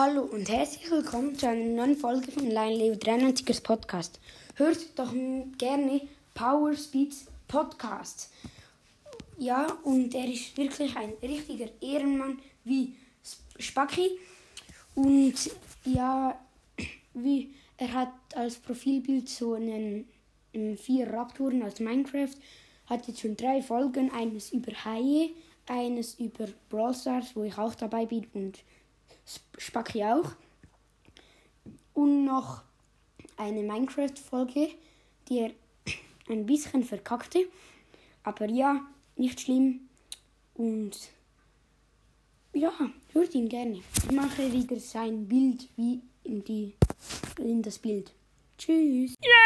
Hallo und herzlich willkommen zu einer neuen Folge von Lion Leo 93ers Podcast. Hört doch gerne Power Speeds Podcast. Ja, und er ist wirklich ein richtiger Ehrenmann wie Spacki. Und ja, wie er hat als Profilbild so einen, einen vier Raptoren aus Minecraft. Hat jetzt schon drei Folgen, eines über Haie, eines über Brawl Stars, wo ich auch dabei bin und Spacki auch. Und noch eine Minecraft-Folge, die er ein bisschen verkackte. Aber ja, nicht schlimm. Und ja, hört ihn gerne. Ich mache wieder sein Bild wie in, die, in das Bild. Tschüss. Ja.